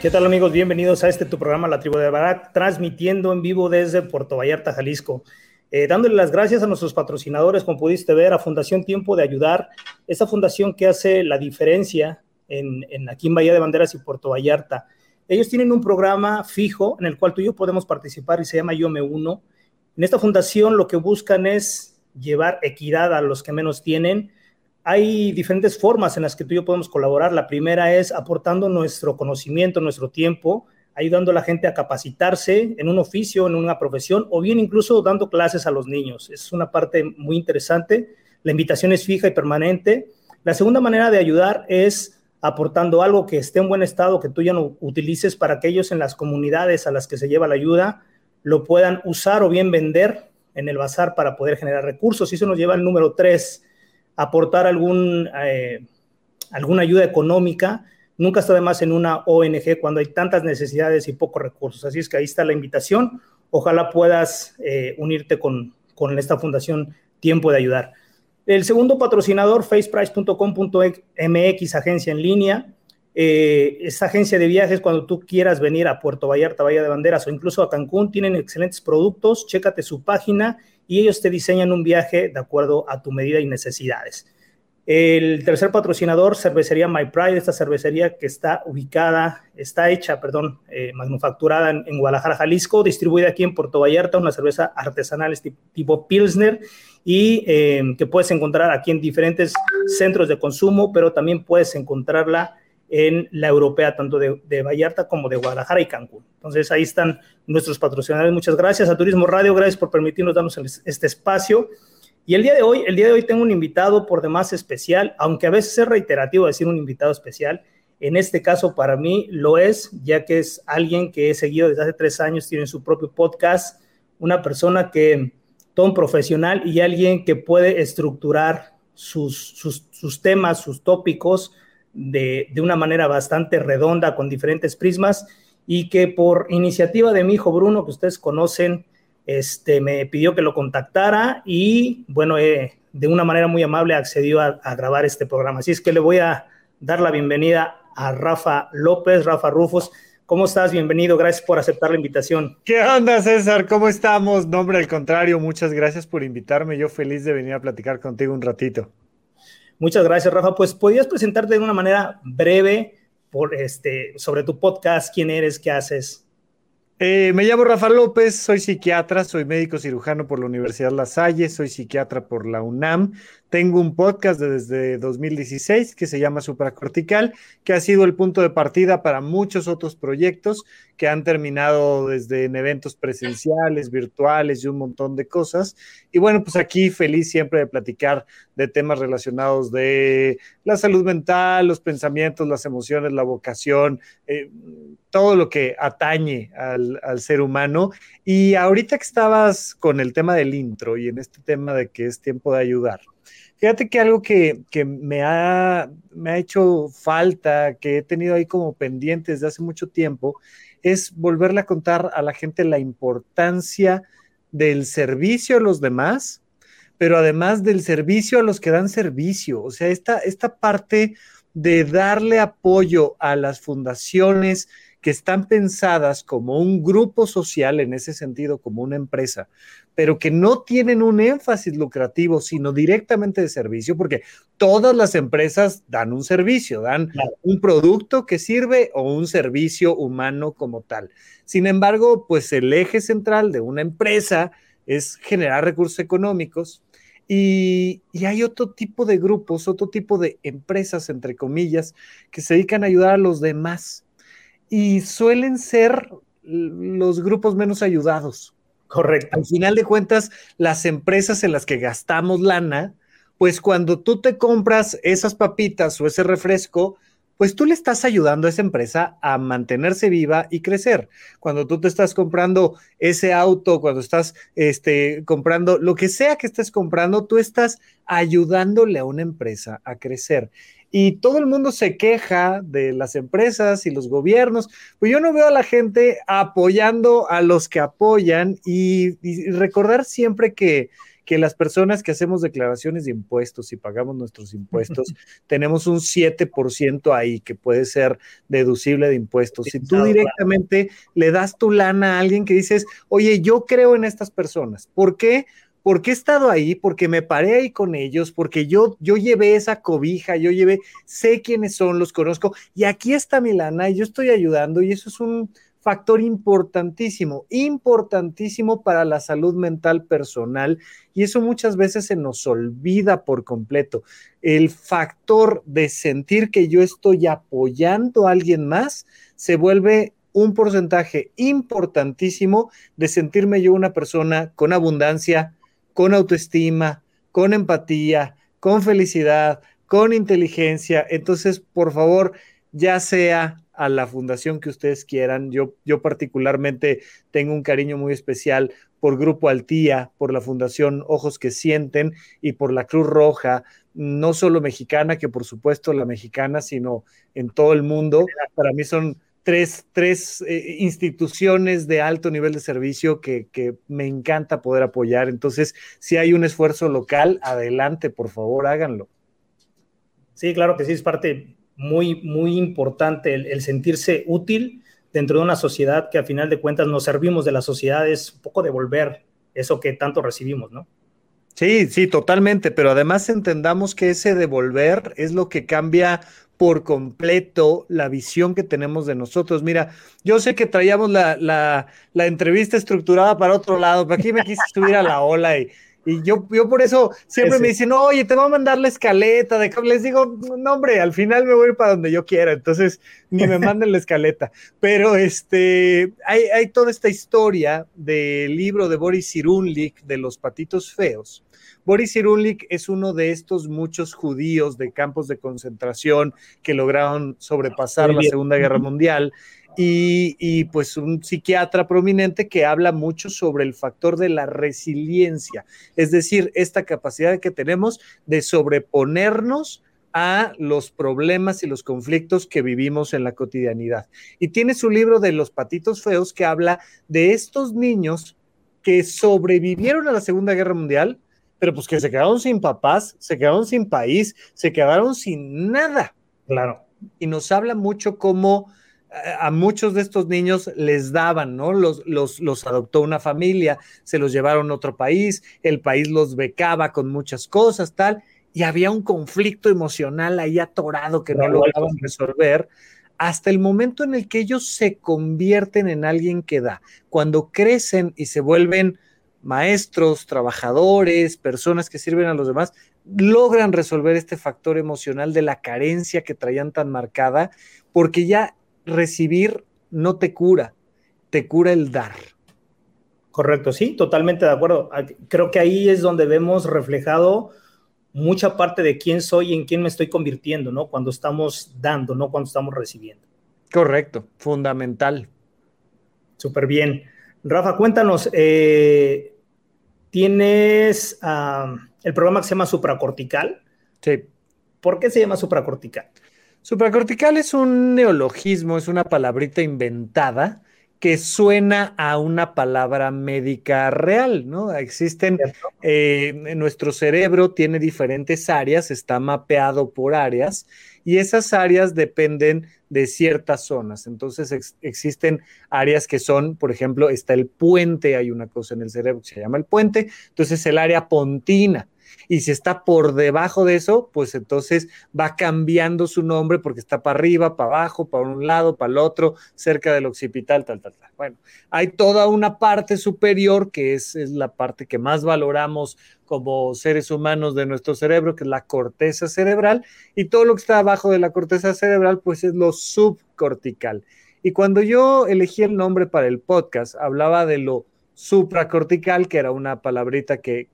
¿Qué tal amigos? Bienvenidos a este tu programa La Tribu de Barak, transmitiendo en vivo desde Puerto Vallarta, Jalisco. Eh, dándole las gracias a nuestros patrocinadores, como pudiste ver, a Fundación Tiempo de Ayudar, esta fundación que hace la diferencia en, en, aquí en Bahía de Banderas y Puerto Vallarta. Ellos tienen un programa fijo en el cual tú y yo podemos participar y se llama Yo Me Uno. En esta fundación lo que buscan es llevar equidad a los que menos tienen, hay diferentes formas en las que tú y yo podemos colaborar. La primera es aportando nuestro conocimiento, nuestro tiempo, ayudando a la gente a capacitarse en un oficio, en una profesión, o bien incluso dando clases a los niños. Es una parte muy interesante. La invitación es fija y permanente. La segunda manera de ayudar es aportando algo que esté en buen estado, que tú ya no utilices para que ellos en las comunidades a las que se lleva la ayuda lo puedan usar o bien vender en el bazar para poder generar recursos. Y eso nos lleva al número tres, aportar algún, eh, alguna ayuda económica. Nunca está de más en una ONG cuando hay tantas necesidades y pocos recursos. Así es que ahí está la invitación. Ojalá puedas eh, unirte con, con esta fundación Tiempo de Ayudar. El segundo patrocinador, faceprice.com.mx, agencia en línea. Eh, agencia de viajes, cuando tú quieras venir a Puerto Vallarta, Bahía de Banderas o incluso a Cancún, tienen excelentes productos. Chécate su página y ellos te diseñan un viaje de acuerdo a tu medida y necesidades. El tercer patrocinador, cervecería My Pride, esta cervecería que está ubicada, está hecha, perdón, eh, manufacturada en, Guadalajara, Jalisco, distribuida aquí en Puerto Vallarta, una cerveza artesanal tipo, tipo Pilsner y eh, que puedes encontrar aquí en diferentes centros de consumo, pero también puedes encontrarla en la europea, tanto de, de, Vallarta como de Guadalajara y Cancún. Entonces ahí están nuestros patrocinadores. Muchas gracias a Turismo Radio, gracias por permitirnos darnos este espacio. Y el día de hoy, el día de hoy tengo un invitado por demás especial, aunque a veces es reiterativo decir un invitado especial. En este caso para mí lo es, ya que es alguien que he seguido desde hace tres años, tiene su propio podcast, una persona que, todo un profesional y alguien que puede estructurar sus, sus, sus temas, sus tópicos, de, de, una manera bastante redonda con diferentes prismas y que por iniciativa de mi hijo Bruno, que ustedes conocen, este, me pidió que lo contactara y bueno, eh, de una manera muy amable accedió a, a, grabar este programa. Así es que le voy a dar la bienvenida a Rafa López, Rafa Rufos. ¿Cómo estás? Bienvenido, gracias por aceptar la invitación. ¿Qué onda, César? ¿Cómo estamos? Nombre al contrario, muchas gracias por invitarme. Yo feliz de venir a platicar contigo un ratito. Muchas gracias, Rafa. Pues podías presentarte de una manera breve por este, sobre tu podcast, quién eres, qué haces. Eh, me llamo Rafa López, soy psiquiatra, soy médico cirujano por la Universidad La Salle, soy psiquiatra por la UNAM. Tengo un podcast desde 2016 que se llama Supracortical, que ha sido el punto de partida para muchos otros proyectos que han terminado desde en eventos presenciales, virtuales y un montón de cosas. Y bueno, pues aquí feliz siempre de platicar de temas relacionados de la salud mental, los pensamientos, las emociones, la vocación, eh, todo lo que atañe al, al, ser humano. Y ahorita que estabas con el tema del intro y en este tema de que es tiempo de ayudar, Fíjate que algo que, me, ha, me ha hecho falta, que he tenido ahí como pendiente desde hace mucho tiempo, es volverle a contar a la gente la importancia del servicio a los demás, pero además del servicio a los que dan servicio. O sea, esta, esta parte de darle apoyo a las fundaciones que están pensadas como un grupo social, en ese sentido, como una empresa, pero que no tienen un énfasis lucrativo, sino directamente de servicio, porque todas las empresas dan un servicio, dan un producto que sirve o un servicio humano como tal. Sin embargo, pues el eje central de una empresa es generar recursos económicos, y, y, hay otro tipo de grupos, otro tipo de empresas, entre comillas, que se dedican a ayudar a los demás y suelen ser los grupos menos ayudados. Correcto. Al final de cuentas, las empresas en las que gastamos lana, pues cuando tú te compras esas papitas o ese refresco, pues tú le estás ayudando a esa empresa a mantenerse viva y crecer. Cuando tú te estás comprando ese auto, cuando estás este, comprando lo que sea que estés comprando, tú estás ayudándole a una empresa a crecer y todo el mundo se queja de las empresas y los gobiernos, pues yo no veo a la gente apoyando a los que apoyan y, recordar siempre que, que las personas que hacemos declaraciones de impuestos y pagamos nuestros impuestos, tenemos un 7% ahí que puede ser deducible de impuestos. Si tú directamente le das tu lana a alguien que dices, oye, yo creo en estas personas, ¿por qué? Porque he estado ahí, porque me paré ahí con ellos, porque yo, yo llevé esa cobija, yo llevé, sé quiénes son, los conozco, y aquí está Milana y yo estoy ayudando, y eso es un factor importantísimo, importantísimo para la salud mental personal, y eso muchas veces se nos olvida por completo. El factor de sentir que yo estoy apoyando a alguien más se vuelve un porcentaje importantísimo de sentirme yo una persona con abundancia, con autoestima, con empatía, con felicidad, con inteligencia. Entonces, por favor, ya sea a la fundación que ustedes quieran. Yo, yo particularmente tengo un cariño muy especial por Grupo Altía, por la Fundación Ojos que Sienten y por la Cruz Roja, no solo mexicana, que por supuesto la mexicana, sino en todo el mundo. Para mí son tres, tres eh, instituciones de alto nivel de servicio que, que, me encanta poder apoyar. Entonces, si hay un esfuerzo local, adelante, por favor, háganlo. Sí, claro que sí, es parte muy, muy importante el, sentirse útil dentro de una sociedad que a final de cuentas nos servimos de la sociedad, es un poco devolver eso que tanto recibimos, ¿no? Sí, sí, totalmente, pero además entendamos que ese devolver es lo que cambia por completo la visión que tenemos de nosotros. Mira, yo sé que traíamos la, la, la entrevista estructurada para otro lado, pero aquí me quise subir a la ola y, y yo, yo por eso siempre me dicen, oye, te voy a mandar la escaleta. De... Les digo, no, hombre, al final me voy a ir para donde yo quiera, entonces ni me manden la escaleta. Pero este, hay, hay toda esta historia del libro de Boris Cyrulnik de los patitos feos, Boris Cyrulnik es uno de estos muchos judíos de campos de concentración que lograron sobrepasar la Segunda Guerra Mundial. Y, pues un psiquiatra prominente que habla mucho sobre el factor de la resiliencia, es decir, esta capacidad que tenemos de sobreponernos a los problemas y los conflictos que vivimos en la cotidianidad. Y tiene su libro de los patitos feos que habla de estos niños que sobrevivieron a la Segunda Guerra Mundial, pero pues que se quedaron sin papás, se quedaron sin país, se quedaron sin nada. Claro. Y nos habla mucho cómo eh, a muchos de estos niños les daban, ¿no? Los, los, los adoptó una familia, se los llevaron a otro país, el país los becaba con muchas cosas, tal, y había un conflicto emocional ahí atorado que no, no lograban resolver hasta el momento en el que ellos se convierten en alguien que da. Cuando crecen y se vuelven maestros, trabajadores, personas que sirven a los demás, logran resolver este factor emocional de la carencia que traían tan marcada, porque ya recibir no te cura, te cura el dar. Correcto, sí, totalmente de acuerdo. Creo que ahí es donde vemos reflejado mucha parte de quién soy y en quién me estoy convirtiendo, ¿no? Cuando estamos dando, no cuando estamos recibiendo. Correcto, fundamental. Súper bien. Rafa, cuéntanos, eh, tienes el programa que se llama supracortical. Sí. ¿Por qué se llama supracortical? Supracortical es un neologismo, es una palabrita inventada que suena a una palabra médica real, ¿no? Existen, eh, nuestro cerebro tiene diferentes áreas, está mapeado por áreas y esas áreas dependen de ciertas zonas. Entonces existen áreas que son, por ejemplo, está el puente, hay una cosa en el cerebro que se llama el puente, entonces el área pontina y si está por debajo de eso, pues entonces va cambiando su nombre porque está para arriba, para abajo, para un lado, para el otro, cerca del occipital, tal, tal, tal. Bueno, hay toda una parte superior que es, la parte que más valoramos como seres humanos de nuestro cerebro, que es la corteza cerebral, y todo lo que está abajo de la corteza cerebral, pues es lo subcortical. Y cuando yo elegí el nombre para el podcast, hablaba de lo supracortical, que era una palabrita que,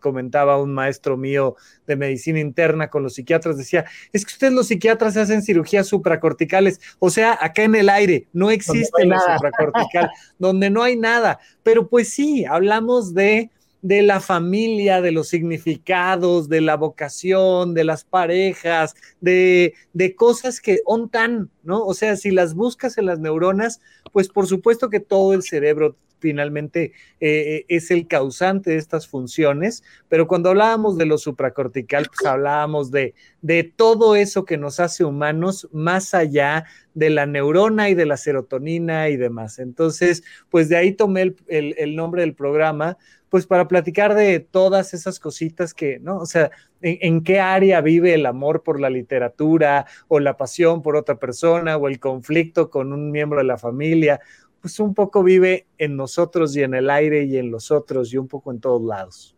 comentaba un maestro mío de medicina interna con los psiquiatras, decía, es que ustedes los psiquiatras hacen cirugías supracorticales, o sea, acá en el aire no existe la supracortical, donde no hay nada, pero pues sí, hablamos de de la familia, de los significados, de la vocación, de las parejas, de, de cosas que ontan, ¿no? O sea, si las buscas en las neuronas, pues por supuesto que todo el cerebro finalmente eh, es el causante de estas funciones, pero cuando hablábamos de lo supracortical, pues hablábamos de, de todo eso que nos hace humanos más allá de la neurona y de la serotonina y demás. Entonces, pues de ahí tomé el, nombre del programa, pues para platicar de todas esas cositas que, ¿no? O sea, en, qué área vive el amor por la literatura o la pasión por otra persona o el conflicto con un miembro de la familia pues un poco vive en nosotros y en el aire y en los otros y un poco en todos lados.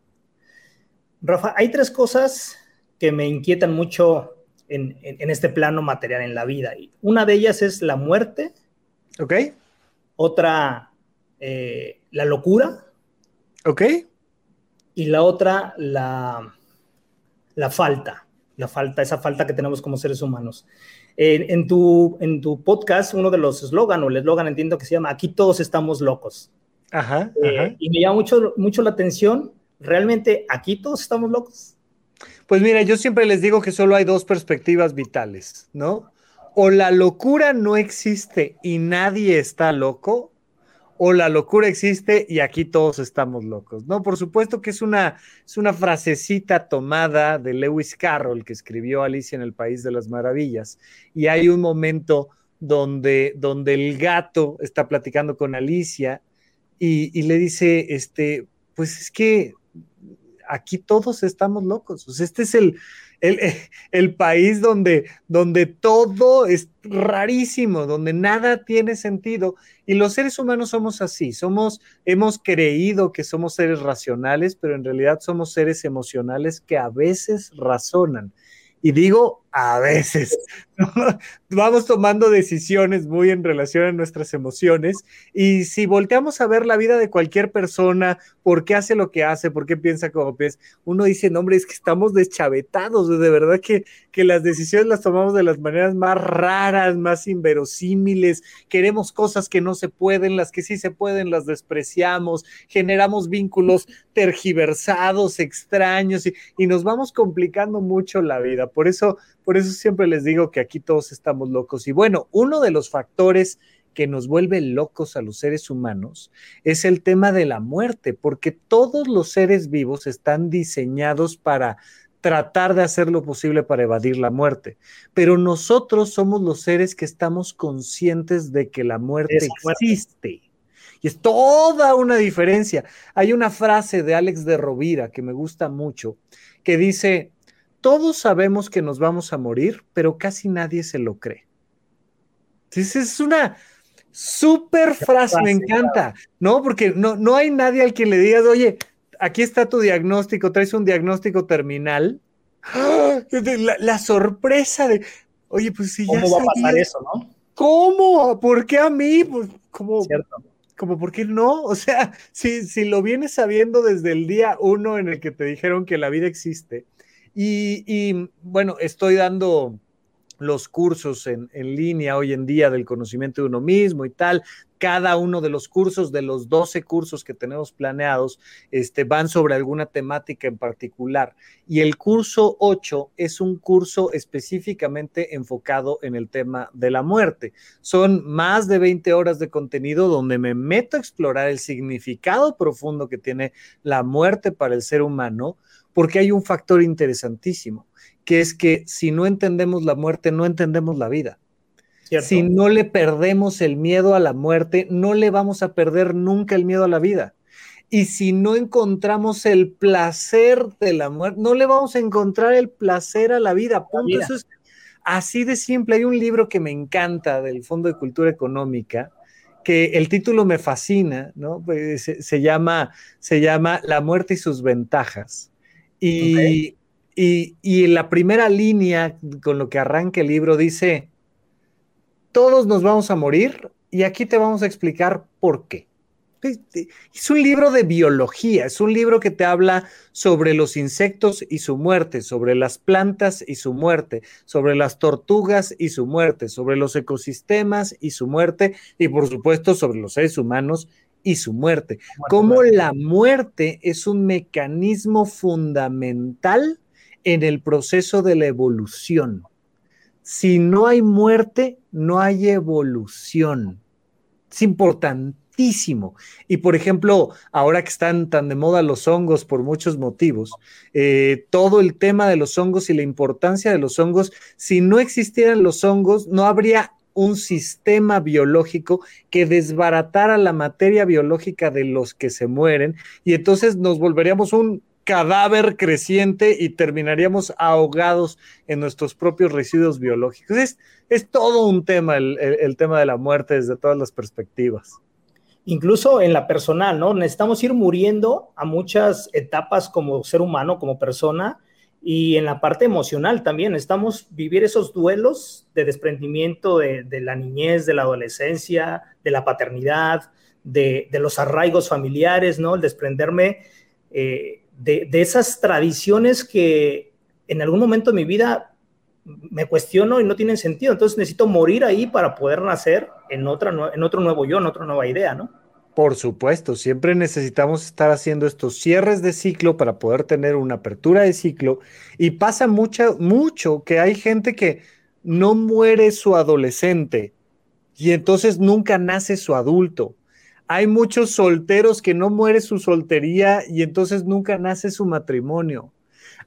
Rafa, hay tres cosas que me inquietan mucho en, este plano material, en la vida. Una de ellas es la muerte. Ok. Otra, eh, la locura. Ok. Y la otra, la, la falta. La falta, esa falta que tenemos como seres humanos en, tu, en tu podcast, uno de los eslogan o el eslogan entiendo que se llama Aquí todos estamos locos. Ajá, eh, Y me llama mucho, mucho la atención, ¿realmente aquí todos estamos locos? Pues mira, yo siempre les digo que solo hay dos perspectivas vitales, ¿no? O la locura no existe y nadie está loco, o la locura existe y aquí todos estamos locos, ¿no? Por supuesto que es una, es una frasecita tomada de Lewis Carroll que escribió Alicia en el País de las Maravillas y hay un momento donde, donde el gato está platicando con Alicia y, le dice, este, pues es que aquí todos estamos locos, este es el, el, país donde, donde todo es rarísimo, donde nada tiene sentido. Y los seres humanos somos así, somos, hemos creído que somos seres racionales, pero en realidad somos seres emocionales que a veces razonan. Y digo a veces, vamos tomando decisiones muy en relación a nuestras emociones y si volteamos a ver la vida de cualquier persona, por qué hace lo que hace, por qué piensa como piensa, uno dice, no, hombre, es que estamos deschavetados, de verdad que, que las decisiones las tomamos de las maneras más raras, más inverosímiles, queremos cosas que no se pueden, las que sí se pueden las despreciamos, generamos vínculos tergiversados, extraños y, y nos vamos complicando mucho la vida. Por eso, por eso siempre les digo que aquí todos estamos locos. Y bueno, uno de los factores que nos vuelve locos a los seres humanos es el tema de la muerte, porque todos los seres vivos están diseñados para tratar de hacer lo posible para evadir la muerte. Pero nosotros somos los seres que estamos conscientes de que la muerte existe. Y es toda una diferencia. Hay una frase de Alex de Rovira que me gusta mucho, que dice, todos sabemos que nos vamos a morir, pero casi nadie se lo cree. Esa es una súper frase, me encanta, ¿no? Porque no, no hay nadie al que le digas, oye, aquí está tu diagnóstico, traes un diagnóstico terminal. La, sorpresa de, oye, pues si ya. ¿Cómo va a pasar eso, no? ¿Cómo? ¿Por qué a mí? Pues, como, como, ¿por qué no? O sea, si, si lo vienes sabiendo desde el día uno en el que te dijeron que la vida existe, y, bueno, estoy dando los cursos en, línea hoy en día del conocimiento de uno mismo y tal. Cada uno de los cursos, de los 12 cursos que tenemos planeados, este, van sobre alguna temática en particular. Y el curso 8 es un curso específicamente enfocado en el tema de la muerte. Son más de 20 horas de contenido donde me meto a explorar el significado profundo que tiene la muerte para el ser humano, porque hay un factor interesantísimo que es que si no entendemos la muerte, no entendemos la vida. ¿Cierto? Si no le perdemos el miedo a la muerte, no le vamos a perder nunca el miedo a la vida. Y si no encontramos el placer de la muerte, no le vamos a encontrar el placer a la vida. Punto. La vida. Eso es así de simple. Hay un libro que me encanta del Fondo de Cultura Económica, que el título me fascina, ¿no? Pues se, se, llama, se llama La muerte y sus ventajas. Y. Y, y, la primera línea con lo que arranca el libro dice, todos nos vamos a morir y aquí te vamos a explicar por qué. Es un libro de biología, es un libro que te habla sobre los insectos y su muerte, sobre las plantas y su muerte, sobre las tortugas y su muerte, sobre los ecosistemas y su muerte y por supuesto sobre los seres humanos y su muerte. Cómo la muerte es un mecanismo fundamental en el proceso de la evolución. Si no hay muerte, no hay evolución. Es importantísimo. Y por ejemplo, ahora que están tan de moda los hongos por muchos motivos, eh, todo el tema de los hongos y la importancia de los hongos, si no existieran los hongos, no habría un sistema biológico que desbaratara la materia biológica de los que se mueren y entonces nos volveríamos un cadáver creciente y terminaríamos ahogados en nuestros propios residuos biológicos. Es, es todo un tema el, el, el, tema de la muerte desde todas las perspectivas. Incluso en la personal, ¿no? Necesitamos ir muriendo a muchas etapas como ser humano, como persona, y en la parte emocional también. Necesitamos vivir esos duelos de desprendimiento de, de la niñez, de la adolescencia, de la paternidad, de, de los arraigos familiares, ¿no? El desprenderme. Eh, de, de, esas tradiciones que en algún momento de mi vida me cuestiono y no tienen sentido. Entonces necesito morir ahí para poder nacer en, otra, en otro nuevo yo, en otra nueva idea, ¿no? Por supuesto, siempre necesitamos estar haciendo estos cierres de ciclo para poder tener una apertura de ciclo. Y pasa mucho, mucho que hay gente que no muere su adolescente y entonces nunca nace su adulto hay muchos solteros que no muere su soltería y entonces nunca nace su matrimonio.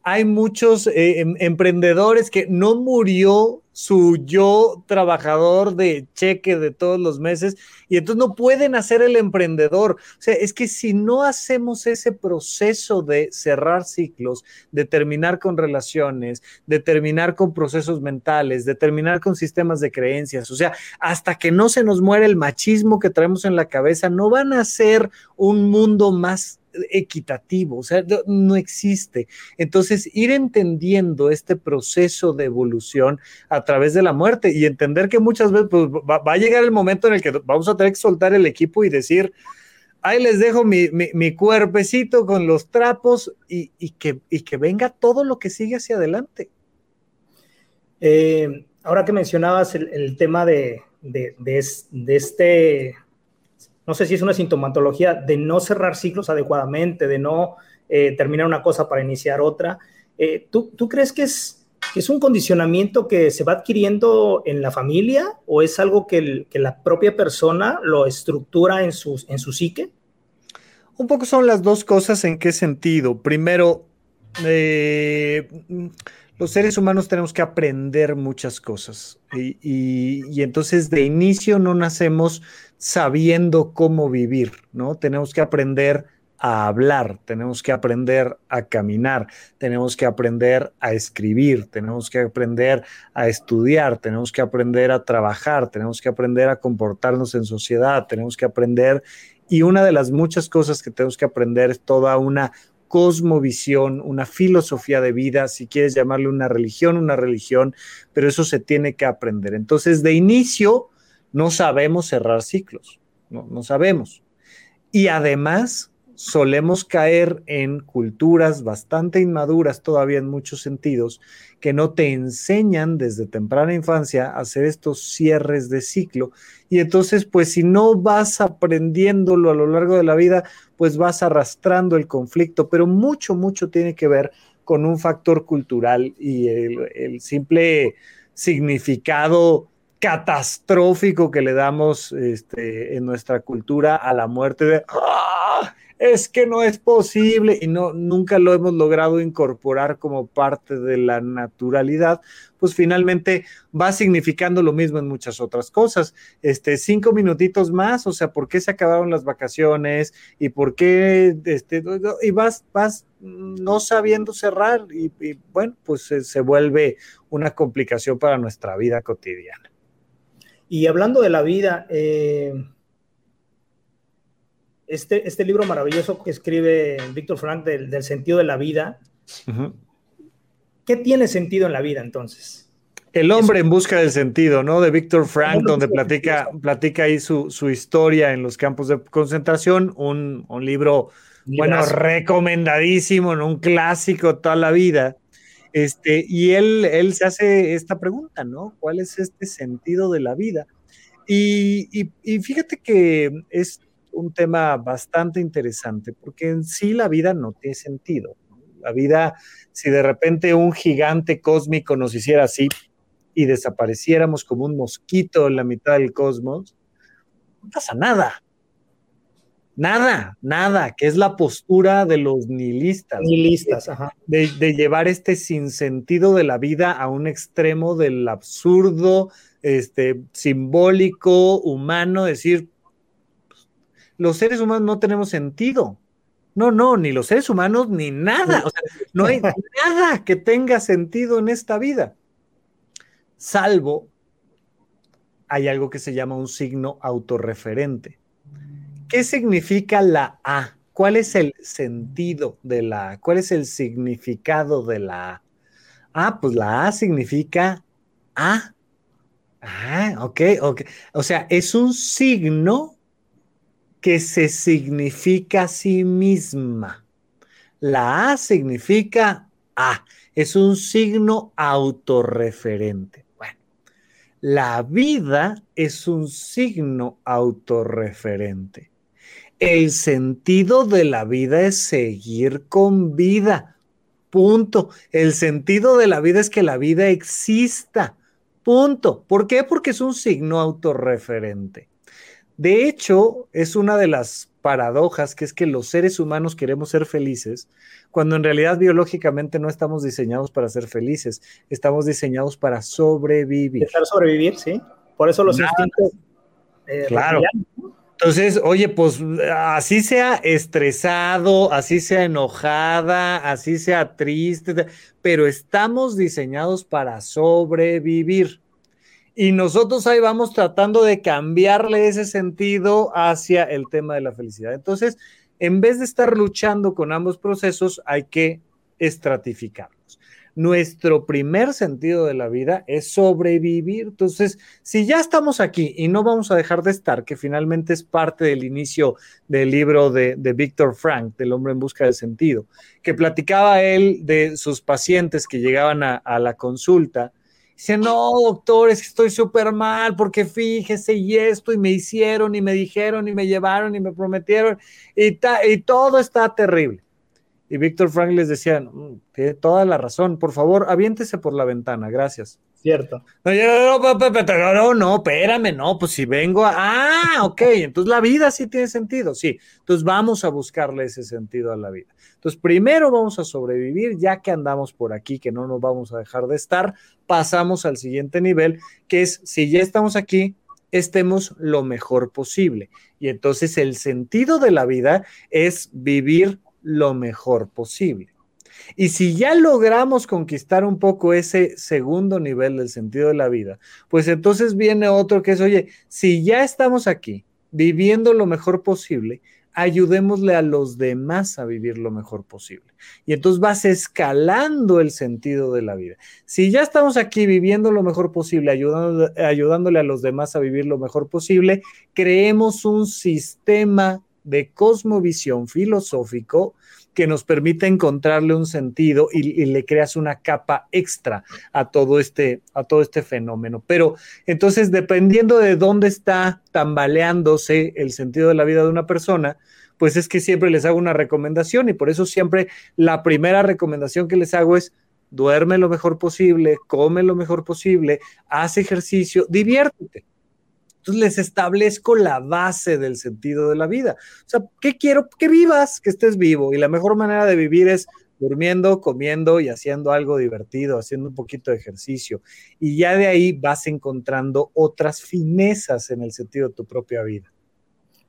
Hay muchos eh, em, emprendedores que no murió su yo trabajador de cheque de todos los meses y entonces no pueden hacer el emprendedor. O sea, es que si no hacemos ese proceso de cerrar ciclos, de terminar con relaciones, de terminar con procesos mentales, de terminar con sistemas de creencias, o sea, hasta que no se nos muere el machismo que traemos en la cabeza, no van a ser un mundo más equitativo, o sea, no existe. Entonces, ir entendiendo este proceso de evolución a través de la muerte y entender que muchas veces pues, va, a llegar el momento en el que vamos a tener que soltar el equipo y decir, ahí les dejo mi, mi, cuerpecito con los trapos y, y, que, y, que, venga todo lo que sigue hacia adelante. Eh, ahora que mencionabas el, tema de, de, de, este no sé si es una sintomatología de no cerrar ciclos adecuadamente, de no eh, terminar una cosa para iniciar otra. Eh, ¿tú, ¿tú, crees que es, es un condicionamiento que se va adquiriendo en la familia o es algo que, la propia persona lo estructura en su, en su psique? Un poco son las dos cosas. ¿En qué sentido? Primero, eh, los seres humanos tenemos que aprender muchas cosas y, y, entonces de inicio no nacemos sabiendo cómo vivir, ¿no? Tenemos que aprender a hablar, tenemos que aprender a caminar, tenemos que aprender a escribir, tenemos que aprender a estudiar, tenemos que aprender a trabajar, tenemos que aprender a comportarnos en sociedad, tenemos que aprender y una de las muchas cosas que tenemos que aprender es toda una cosmovisión, una filosofía de vida, si quieres llamarle una religión, una religión, pero eso se tiene que aprender. Entonces, de inicio, no sabemos cerrar ciclos, no, no sabemos. Y además, solemos caer en culturas bastante inmaduras todavía en muchos sentidos, que no te enseñan desde temprana infancia a hacer estos cierres de ciclo. Y entonces, pues si no vas aprendiéndolo a lo largo de la vida, pues vas arrastrando el conflicto, pero mucho, mucho tiene que ver con un factor cultural y el, simple significado catastrófico que le damos este, en nuestra cultura a la muerte de ¡Ah! Es que no es posible y no nunca lo hemos logrado incorporar como parte de la naturalidad, pues finalmente va significando lo mismo en muchas otras cosas. Este, cinco minutitos más, o sea, ¿por qué se acabaron las vacaciones? ¿Y por qué, este, y vas, vas no sabiendo cerrar y, bueno, pues se, se vuelve una complicación para nuestra vida cotidiana. Y hablando de la vida, eh, este, este libro maravilloso que escribe Víctor Frank del, sentido de la vida, ¿qué tiene sentido en la vida entonces? El hombre en busca del sentido, ¿no? De Víctor Frank, donde platica, platica ahí su, historia en los campos de concentración, un, libro, bueno, recomendadísimo, un clásico toda la vida. Este, y él, él se hace esta pregunta, ¿no? ¿Cuál es este sentido de la vida? Y, y fíjate que es un tema bastante interesante, porque en sí la vida no tiene sentido. La vida, si de repente un gigante cósmico nos hiciera así y desapareciéramos como un mosquito en la mitad del cosmos, no pasa nada. Nada, nada, que es la postura de los nihilistas. Nihilistas, ajá. De, de, llevar este sinsentido de la vida a un extremo del absurdo, este, simbólico, humano, decir, los seres humanos no tenemos sentido. No, no, ni los seres humanos ni nada. O sea, no hay nada que tenga sentido en esta vida. Salvo hay algo que se llama un signo autorreferente. ¿Qué significa la A? ¿Cuál es el sentido de la A? ¿Cuál es el significado de la A? Ah, pues la A significa A. Ah, ok, ok. O sea, es un signo que se significa a sí misma. La A significa A, es un signo autorreferente. Bueno, la vida es un signo autorreferente. El sentido de la vida es seguir con vida. Punto. El sentido de la vida es que la vida exista. Punto. ¿Por qué? Porque es un signo autorreferente. De hecho, es una de las paradojas que es que los seres humanos queremos ser felices, cuando en realidad biológicamente no estamos diseñados para ser felices, estamos diseñados para sobrevivir. Para sobrevivir, sí. Por eso los instintos. Eh, claro. Entonces, oye, pues así sea estresado, así sea enojada, así sea triste, pero estamos diseñados para sobrevivir. Y nosotros ahí vamos tratando de cambiarle ese sentido hacia el tema de la felicidad. Entonces, en vez de estar luchando con ambos procesos, hay que estratificarlos. Nuestro primer sentido de la vida es sobrevivir. Entonces, si ya estamos aquí y no vamos a dejar de estar, que finalmente es parte del inicio del libro de, de Víctor Frank, del hombre en busca del sentido, que platicaba él de sus pacientes que llegaban a, a la consulta Dice, no, doctor, es que estoy súper mal porque fíjese y esto y me hicieron y me dijeron y me llevaron y me prometieron y, y todo está terrible. Y Víctor Frank les decía, mm, tiene toda la razón, por favor, aviéntese por la ventana, gracias. Cierto. No, no, no, espérame, no, pues si vengo a... Ah, ok, entonces la vida sí tiene sentido, sí. Entonces vamos a buscarle ese sentido a la vida. Entonces, primero vamos a sobrevivir, ya que andamos por aquí, que no nos vamos a dejar de estar, pasamos al siguiente nivel, que es, si ya estamos aquí, estemos lo mejor posible. Y entonces el sentido de la vida es vivir lo mejor posible. Y si ya logramos conquistar un poco ese segundo nivel del sentido de la vida, pues entonces viene otro que es, oye, si ya estamos aquí viviendo lo mejor posible, ayudémosle a los demás a vivir lo mejor posible. Y entonces vas escalando el sentido de la vida. Si ya estamos aquí viviendo lo mejor posible, ayudándole, a los demás a vivir lo mejor posible, creemos un sistema de cosmovisión filosófico que nos permite encontrarle un sentido y, le creas una capa extra a todo este a todo este fenómeno. Pero entonces dependiendo de dónde está tambaleándose el sentido de la vida de una persona, pues es que siempre les hago una recomendación y por eso siempre la primera recomendación que les hago es duerme lo mejor posible, come lo mejor posible, haz ejercicio, diviértete. Entonces les establezco la base del sentido de la vida. O sea, ¿qué quiero? Que vivas, que estés vivo. Y la mejor manera de vivir es durmiendo, comiendo y haciendo algo divertido, haciendo un poquito de ejercicio. Y ya de ahí vas encontrando otras finezas en el sentido de tu propia vida.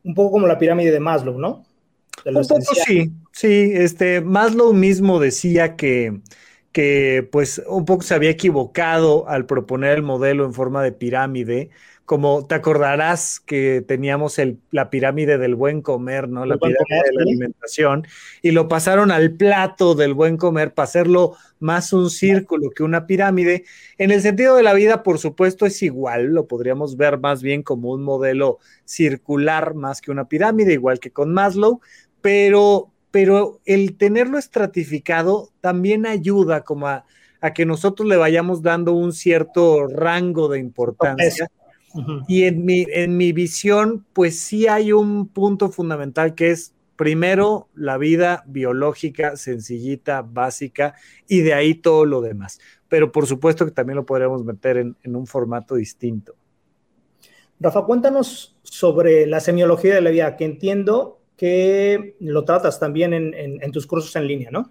Un poco como la pirámide de Maslow, ¿no? un poco sí, sí. Este, Maslow mismo decía que que pues un poco se había equivocado al proponer el modelo en forma de pirámide, como te acordarás que teníamos el, la pirámide del buen comer, ¿no? La pirámide de la alimentación, y lo pasaron al plato del buen comer para hacerlo más un círculo que una pirámide. En el sentido de la vida, por supuesto, es igual, lo podríamos ver más bien como un modelo circular más que una pirámide, igual que con Maslow, pero pero el tenerlo estratificado también ayuda como a, que nosotros le vayamos dando un cierto rango de importancia. Y en mi, en mi visión, pues sí hay un punto fundamental que es primero la vida biológica, sencillita, básica, y de ahí todo lo demás. Pero por supuesto que también lo podríamos meter en, en un formato distinto. Rafa, cuéntanos sobre la semiología de la vida, que entiendo que lo tratas también en, tus cursos en línea, ¿no?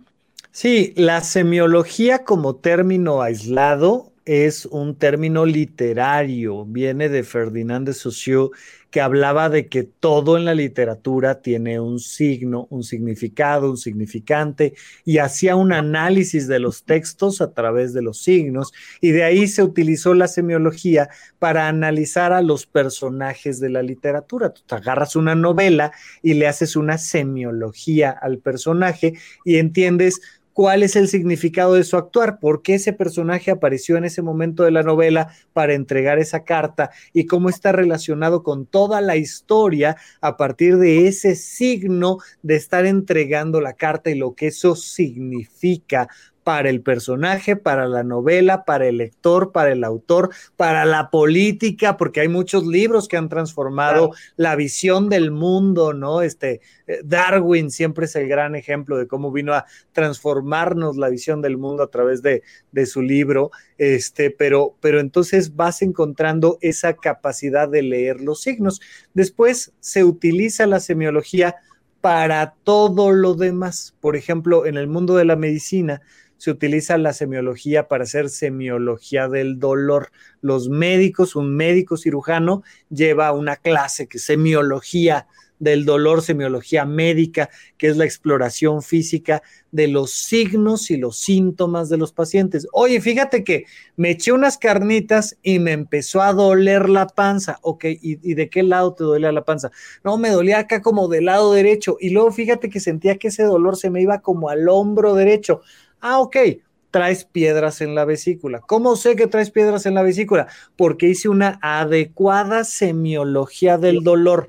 Sí, la semiología como término aislado es un término literario, viene de Ferdinand de Saussure, que hablaba de que todo en la literatura tiene un signo, un significado, un significante, y hacía un análisis de los textos a través de los signos, y de ahí se utilizó la semiología para analizar a los personajes de la literatura. Tú agarras una novela y le haces una semiología al personaje y entiendes cuál es el significado de su actuar, por qué ese personaje apareció en ese momento de la novela para entregar esa carta y cómo está relacionado con toda la historia a partir de ese signo de estar entregando la carta y lo que eso significa para el personaje, para la novela, para el lector, para el autor, para la política, porque hay muchos libros que han transformado la visión del mundo, ¿no? Este eh, Darwin siempre es el gran ejemplo de cómo vino a transformarnos la visión del mundo a través de, de su libro, este, pero, pero entonces vas encontrando esa capacidad de leer los signos. Después se utiliza la semiología para todo lo demás. Por ejemplo, en el mundo de la medicina, se utiliza la semiología para hacer semiología del dolor. Los médicos, un médico cirujano lleva una clase que es semiología del dolor, semiología médica, que es la exploración física de los signos y los síntomas de los pacientes. Oye, fíjate que me eché unas carnitas y me empezó a doler la panza. Ok, ¿y, de qué lado te dolía la panza? No, me dolía acá como del lado derecho. Y luego fíjate que sentía que ese dolor se me iba como al hombro derecho. Ah, ok, traes piedras en la vesícula. ¿Cómo sé que traes piedras en la vesícula? Porque hice una adecuada semiología del dolor.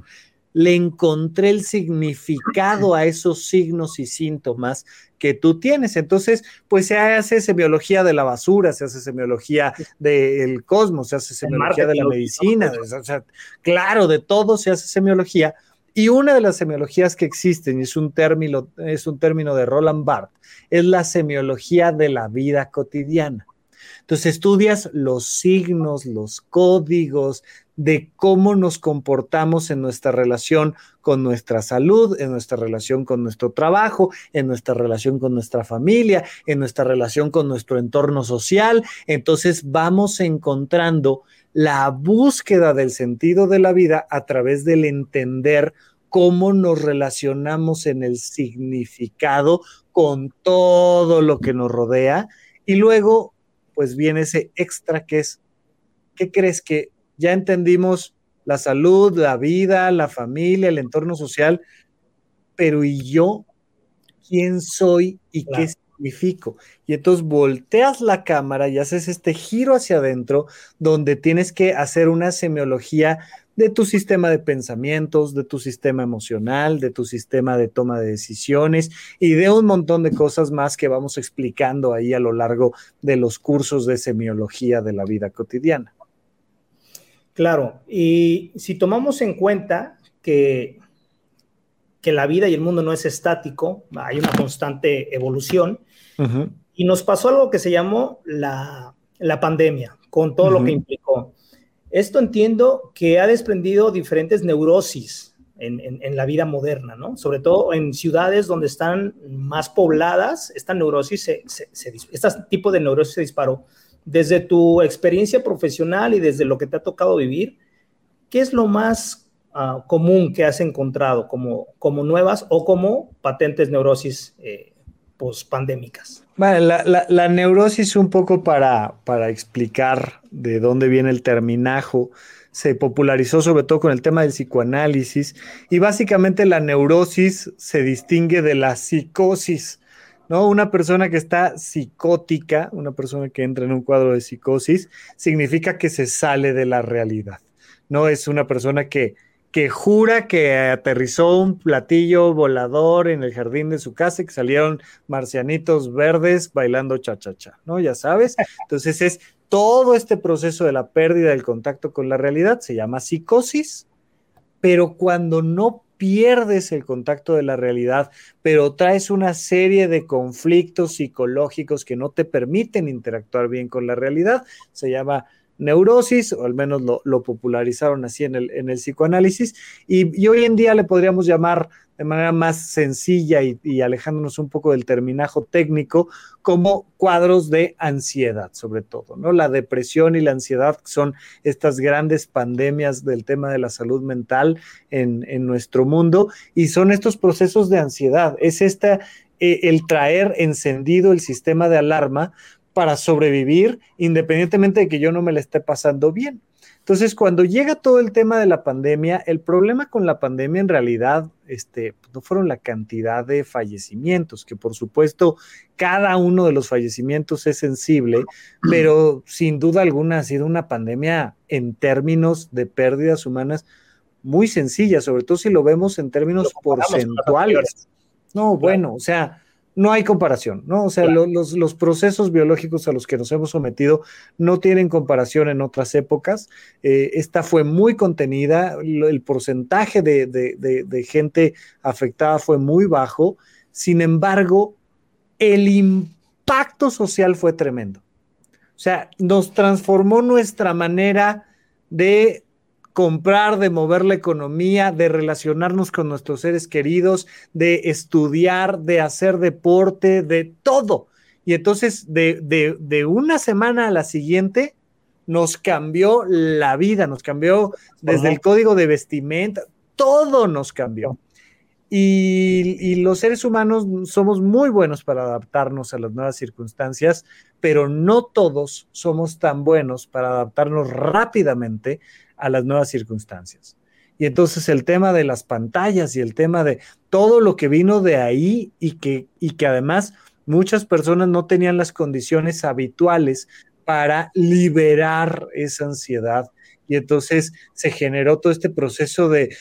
Le encontré el significado a esos signos y síntomas que tú tienes. Entonces, pues se hace semiología de la basura, se hace semiología del cosmos, se hace semiología de la medicina, o sea, claro, de todo se hace semiología y una de las semiologías que existen, y es un término, es un término de Roland Barthes, es la semiología de la vida cotidiana. Entonces estudias los signos, los códigos de cómo nos comportamos en nuestra relación con nuestra salud, en nuestra relación con nuestro trabajo, en nuestra relación con nuestra familia, en nuestra relación con nuestro entorno social. Entonces vamos encontrando la búsqueda del sentido de la vida a través del entender cómo nos relacionamos en el significado con todo lo que nos rodea. Y luego, pues viene ese extra que es, ¿qué crees que ya entendimos la salud, la vida, la familia, el entorno social? Pero ¿y yo? ¿Quién soy y qué y entonces volteas la cámara y haces este giro hacia adentro donde tienes que hacer una semiología de tu sistema de pensamientos, de tu sistema emocional, de tu sistema de toma de decisiones y de un montón de cosas más que vamos explicando ahí a lo largo de los cursos de semiología de la vida cotidiana. Claro, y si tomamos en cuenta que, que la vida y el mundo no es estático, hay una constante evolución, y nos pasó algo que se llamó la, pandemia, con todo lo que implicó. Esto entiendo que ha desprendido diferentes neurosis en, la vida moderna, ¿no? Sobre todo en ciudades donde están más pobladas, esta neurosis, se, este tipo de neurosis se disparó. Desde tu experiencia profesional y desde lo que te ha tocado vivir, ¿qué es lo más ah, común que has encontrado como, como nuevas o como patentes neurosis eh, post-pandémicas? la, neurosis un poco para, para explicar de dónde viene el terminajo se popularizó sobre todo con el tema del psicoanálisis y básicamente la neurosis se distingue de la psicosis, ¿no? Una persona que está psicótica, una persona que entra en un cuadro de psicosis, significa que se sale de la realidad, no es una persona que que jura que aterrizó un platillo volador en el jardín de su casa y que salieron marcianitos verdes bailando cha-cha-cha, ¿no? Ya sabes. Entonces es todo este proceso de la pérdida del contacto con la realidad, se llama psicosis, pero cuando no pierdes el contacto de la realidad, pero traes una serie de conflictos psicológicos que no te permiten interactuar bien con la realidad, se llama neurosis, o al menos lo, popularizaron así en el, en el psicoanálisis, y, hoy en día le podríamos llamar de manera más sencilla y, alejándonos un poco del terminajo técnico, como cuadros de ansiedad, sobre todo, ¿no? La depresión y la ansiedad son estas grandes pandemias del tema de la salud mental en, nuestro mundo, y son estos procesos de ansiedad, es esta, eh, el traer encendido el sistema de alarma para sobrevivir independientemente de que yo no me la esté pasando bien. Entonces, cuando llega todo el tema de la pandemia, el problema con la pandemia en realidad este, no fueron la cantidad de fallecimientos, que por supuesto cada uno de los fallecimientos es sensible, pero sin duda alguna ha sido una pandemia en términos de pérdidas humanas muy sencilla, sobre todo si lo vemos en términos porcentuales. No, bueno, o sea, no hay comparación, ¿no? O sea, los, procesos biológicos a los que nos hemos sometido no tienen comparación en otras épocas. Eh, esta fue muy contenida, el porcentaje de, gente afectada fue muy bajo, sin embargo, el impacto social fue tremendo. O sea, nos transformó nuestra manera de comprar, de mover la economía, de relacionarnos con nuestros seres queridos, de estudiar, de hacer deporte, de todo. Y entonces de, una semana a la siguiente nos cambió la vida, nos cambió desde el código de vestimenta, todo nos cambió. Y, y, los seres humanos somos muy buenos para adaptarnos a las nuevas circunstancias, pero no todos somos tan buenos para adaptarnos rápidamente a las nuevas circunstancias. Y entonces el tema de las pantallas y el tema de todo lo que vino de ahí y que, y que además muchas personas no tenían las condiciones habituales para liberar esa ansiedad. Y entonces se generó todo este proceso de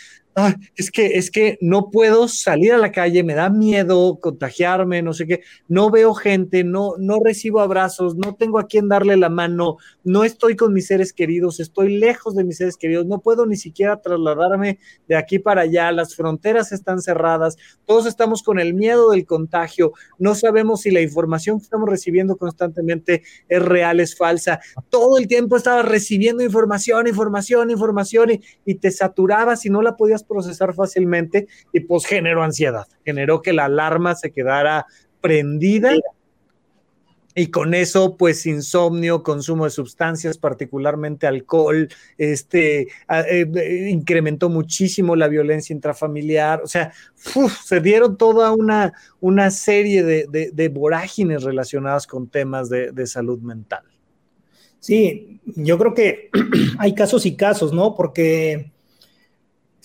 es que, es que no puedo salir a la calle, me da miedo contagiarme, no sé qué, no veo gente, no, no recibo abrazos, no tengo a quien darle la mano, no estoy con mis seres queridos, estoy lejos de mis seres queridos, no puedo ni siquiera trasladarme de aquí para allá, las fronteras están cerradas, todos estamos con el miedo del contagio, no sabemos si la información que estamos recibiendo constantemente es real, es falsa, todo el tiempo estaba recibiendo información, información, información y, y te saturabas y no la podías procesar fácilmente y pues generó ansiedad, generó que la alarma se quedara prendida y con eso pues insomnio, consumo de sustancias, particularmente alcohol, este, eh, incrementó muchísimo la violencia intrafamiliar, o sea, se dieron toda una, una serie de, vorágines relacionadas con temas de, de salud mental. Sí, yo creo que hay casos y casos, ¿no? Porque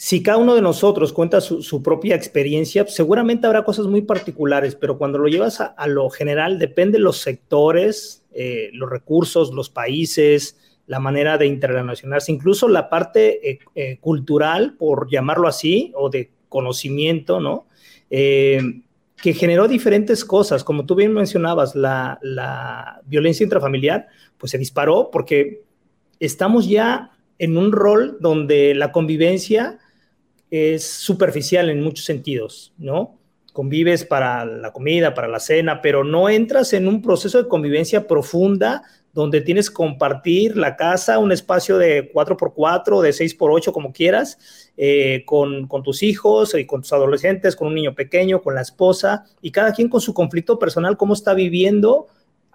si cada uno de nosotros cuenta su, propia experiencia, pues, seguramente habrá cosas muy particulares, pero cuando lo llevas a, lo general, depende de los sectores, eh, los recursos, los países, la manera de interrelacionarse, incluso la parte eh, eh, cultural, por llamarlo así, o de conocimiento, ¿no? Eh, que generó diferentes cosas, como tú bien mencionabas, la, la violencia intrafamiliar, pues se disparó porque estamos ya en un rol donde la convivencia es superficial en muchos sentidos, ¿no? Convives para la comida, para la cena, pero no entras en un proceso de convivencia profunda donde tienes que compartir la casa, un espacio de 4x4, de 6x8, como quieras, eh, con, con, tus hijos y con tus adolescentes, con un niño pequeño, con la esposa, y cada quien con su conflicto personal, cómo está viviendo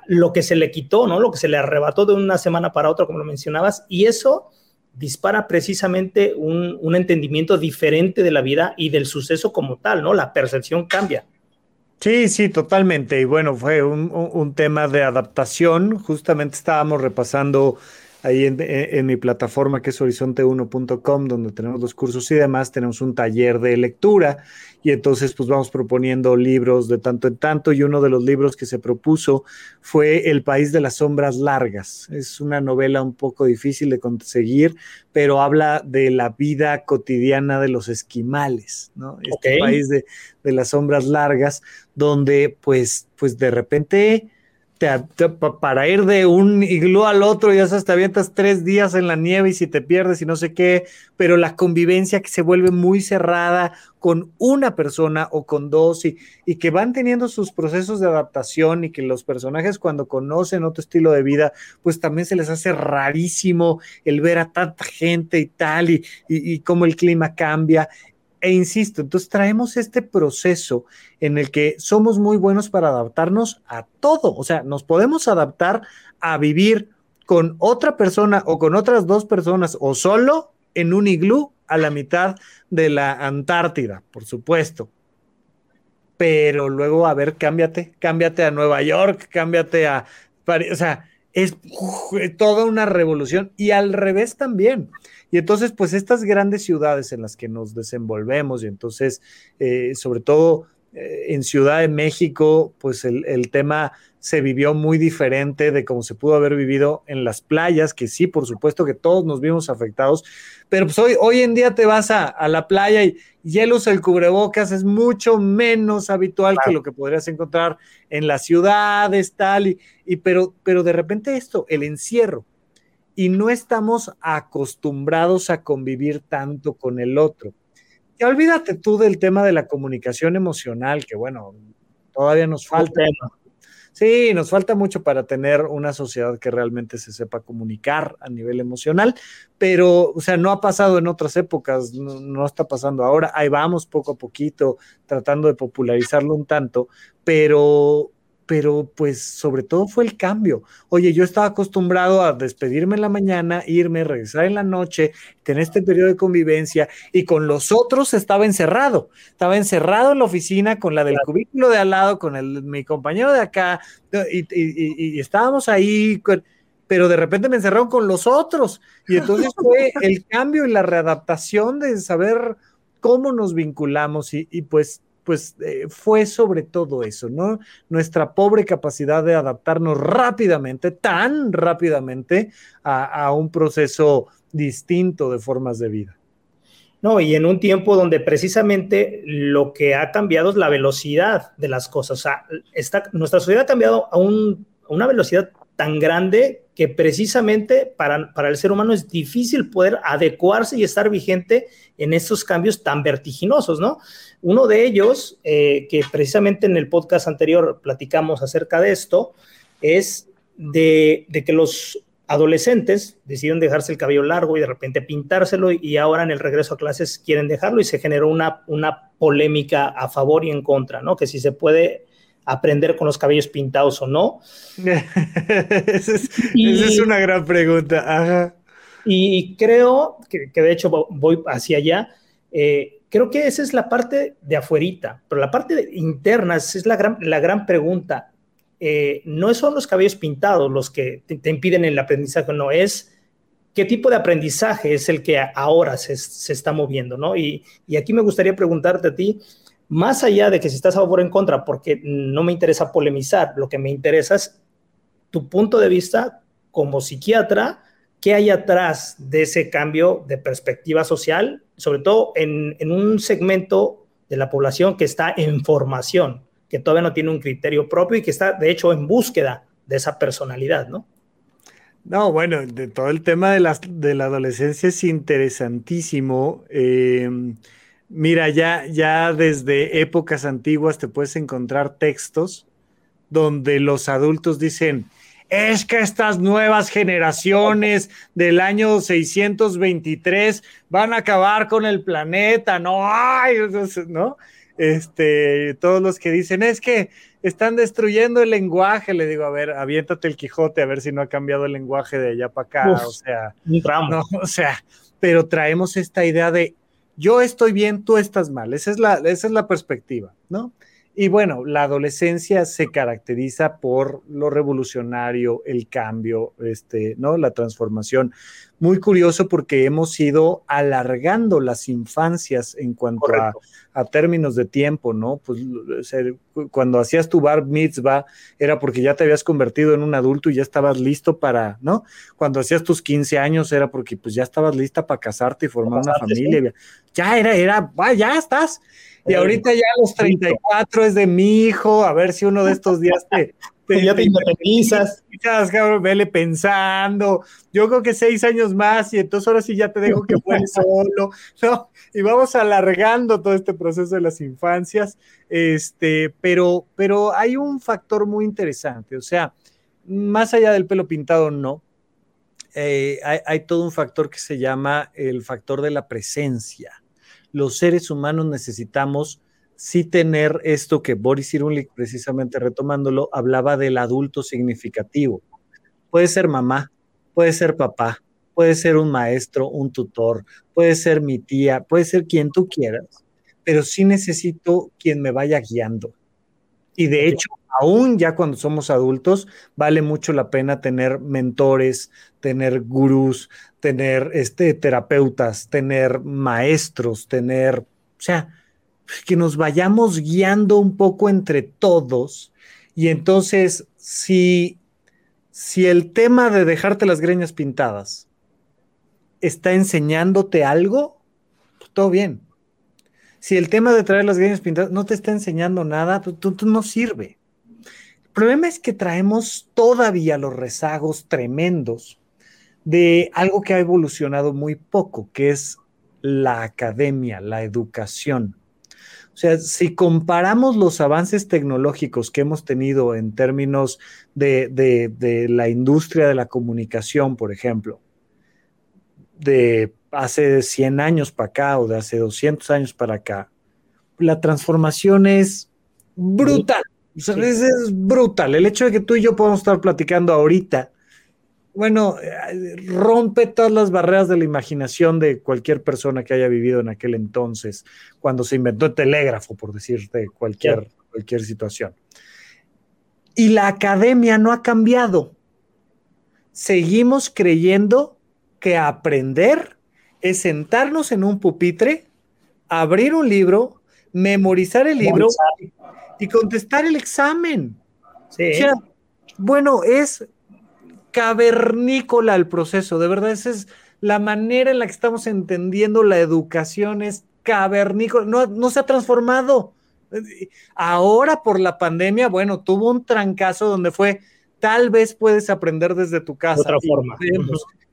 lo que se le quitó, ¿no? Lo que se le arrebató de una semana para otra, como lo mencionabas, y eso dispara precisamente un, entendimiento diferente de la vida y del suceso como tal, ¿no? La percepción cambia. Sí, sí, totalmente. Y bueno, fue un, un tema de adaptación. Justamente estábamos repasando ahí en, mi plataforma que es horizonte1.com, donde tenemos los cursos y demás, tenemos un taller de lectura y entonces pues vamos proponiendo libros de tanto en tanto y uno de los libros que se propuso fue El País de las Sombras Largas. Es una novela un poco difícil de conseguir, pero habla de la vida cotidiana de los esquimales, ¿no? Este país de, de las sombras largas, donde pues, pues de repente para ir de un iglú al otro, ya sabes, te avientas tres días en la nieve y si te pierdes y no sé qué, pero la convivencia que se vuelve muy cerrada con una persona o con dos y, que van teniendo sus procesos de adaptación y que los personajes cuando conocen otro estilo de vida, pues también se les hace rarísimo el ver a tanta gente y tal y, y cómo el clima cambia e insisto, entonces traemos este proceso en el que somos muy buenos para adaptarnos a todo. O sea, nos podemos adaptar a vivir con otra persona o con otras dos personas o solo en un iglú a la mitad de la Antártida, por supuesto. Pero luego, a ver, cámbiate, cámbiate a Nueva York, cámbiate a París. O sea, es toda una revolución y al revés también. Y entonces, pues estas grandes ciudades en las que nos desenvolvemos y entonces, eh, sobre todo eh, en Ciudad de México, pues el, el, tema se vivió muy diferente de cómo se pudo haber vivido en las playas, que sí, por supuesto que todos nos vimos afectados, pero pues hoy, hoy en día te vas a, a la playa y hielos el cubrebocas es mucho menos habitual claro. que lo que podrías encontrar en las ciudades, tal, y, y pero, pero de repente esto, el encierro, y no estamos acostumbrados a convivir tanto con el otro. Y olvídate tú del tema de la comunicación emocional, que bueno, todavía nos falta. Sí, nos falta mucho para tener una sociedad que realmente se sepa comunicar a nivel emocional, pero, o sea, no ha pasado en otras épocas, no, no, está pasando ahora, ahí vamos poco a poquito tratando de popularizarlo un tanto, pero, pero pues sobre todo fue el cambio. Oye, yo estaba acostumbrado a despedirme en la mañana, irme, regresar en la noche, tener este periodo de convivencia y con los otros estaba encerrado. Estaba encerrado en la oficina con la del cubículo de al lado, con el, mi compañero de acá y, y, y, y estábamos ahí. Con, pero de repente me encerraron con los otros. Y entonces fue el cambio y la readaptación de saber cómo nos vinculamos y, y pues pues eh, fue sobre todo eso, ¿no? Nuestra pobre capacidad de adaptarnos rápidamente, tan rápidamente, a, a, un proceso distinto de formas de vida. No, y en un tiempo donde precisamente lo que ha cambiado es la velocidad de las cosas. O sea, está, nuestra sociedad ha cambiado a, un, a una velocidad tan grande que precisamente para, para, el ser humano es difícil poder adecuarse y estar vigente en estos cambios tan vertiginosos, ¿no? Uno de ellos, eh, que precisamente en el podcast anterior platicamos acerca de esto, es de, de, que los adolescentes deciden dejarse el cabello largo y de repente pintárselo y ahora en el regreso a clases quieren dejarlo y se generó una, una polémica a favor y en contra, ¿no? Que si se puede aprender con los cabellos pintados o no. esa, es, y, esa, es, una gran pregunta. Ajá. Y creo que, que, de hecho voy hacia allá. Eh, creo que esa es la parte de afuerita, pero la parte interna es la gran, la gran pregunta. Eh, no son los cabellos pintados los que te, te, impiden el aprendizaje, no, es qué tipo de aprendizaje es el que ahora se, se está moviendo, ¿no? Y, y aquí me gustaría preguntarte a ti, más allá de que si estás a favor o en contra, porque no me interesa polemizar, lo que me interesa es tu punto de vista como psiquiatra ¿qué hay atrás de ese cambio de perspectiva social? Sobre todo en, un segmento de la población que está en formación, que todavía no tiene un criterio propio y que está, de hecho, en búsqueda de esa personalidad, ¿no? No, bueno, de todo el tema de la, de la adolescencia es interesantísimo. Eh, mira, ya, ya desde épocas antiguas te puedes encontrar textos donde los adultos dicen, es que estas nuevas generaciones del año 623 van a acabar con el planeta, no hay, ¿no? Este, todos los que dicen, es que están destruyendo el lenguaje, le digo, a ver, aviéntate el Quijote a ver si no ha cambiado el lenguaje de allá para acá, o sea, no, o sea, pero traemos esta idea de yo estoy bien, tú estás mal, esa es la, esa es la perspectiva, ¿no? Y bueno, la adolescencia se caracteriza por lo revolucionario, el cambio, este, ¿no? La transformación. Muy curioso porque hemos ido alargando las infancias en cuanto a, términos de tiempo, ¿no? Pues cuando hacías tu bar mitzvah era porque ya te habías convertido en un adulto y ya estabas listo para, ¿no? Cuando hacías tus 15 años era porque pues ya estabas lista para casarte y formar una familia. Ya era, era, ya estás. Y ahorita ya a los 34 es de mi hijo, a ver si uno de estos días te... ya te independizas. cabrón, vele pensando. Yo creo que seis años más y entonces ahora sí ya te dejo que vuelves solo, ¿no? Y vamos alargando todo este proceso de las infancias. Este, pero, pero hay un factor muy interesante, o sea, más allá del pelo pintado, no. Eh, hay, hay todo un factor que se llama el factor de la presencia los seres humanos necesitamos sí tener esto que Boris Irunlik, precisamente retomándolo, hablaba del adulto significativo. Puede ser mamá, puede ser papá, puede ser un maestro, un tutor, puede ser mi tía, puede ser quien tú quieras, pero sí necesito quien me vaya guiando. Y de hecho, aún ya cuando somos adultos, vale mucho la pena tener mentores, tener gurús, tener este, terapeutas, tener maestros, tener, o sea, que nos vayamos guiando un poco entre todos. Y entonces, si, si el tema de dejarte las greñas pintadas está enseñándote algo, pues todo bien. Si el tema de traer las greñas pintadas no te está enseñando nada, tú, tú no sirve. El problema es que traemos todavía los rezagos tremendos de algo que ha evolucionado muy poco, que es la academia, la educación. O sea, si comparamos los avances tecnológicos que hemos tenido en términos de, la industria de la comunicación, por ejemplo, de hace 100 años para acá o de hace 200 años para acá, la transformación es brutal. es, es, brutal. El hecho de que tú y yo podamos estar platicando ahorita bueno, rompe todas las barreras de la imaginación de cualquier persona que haya vivido en aquel entonces, cuando se inventó el telégrafo, por decirte cualquier, cualquier situación. Y la academia no ha cambiado. Seguimos creyendo que aprender es sentarnos en un pupitre, abrir un libro, memorizar el libro y contestar el examen. Sí. bueno, es cavernícola el proceso, de verdad, esa es la manera en la que estamos entendiendo la educación, es cavernícola, no, no se ha transformado. Ahora por la pandemia, bueno, tuvo un trancazo donde fue, tal vez puedes aprender desde tu casa. otra forma.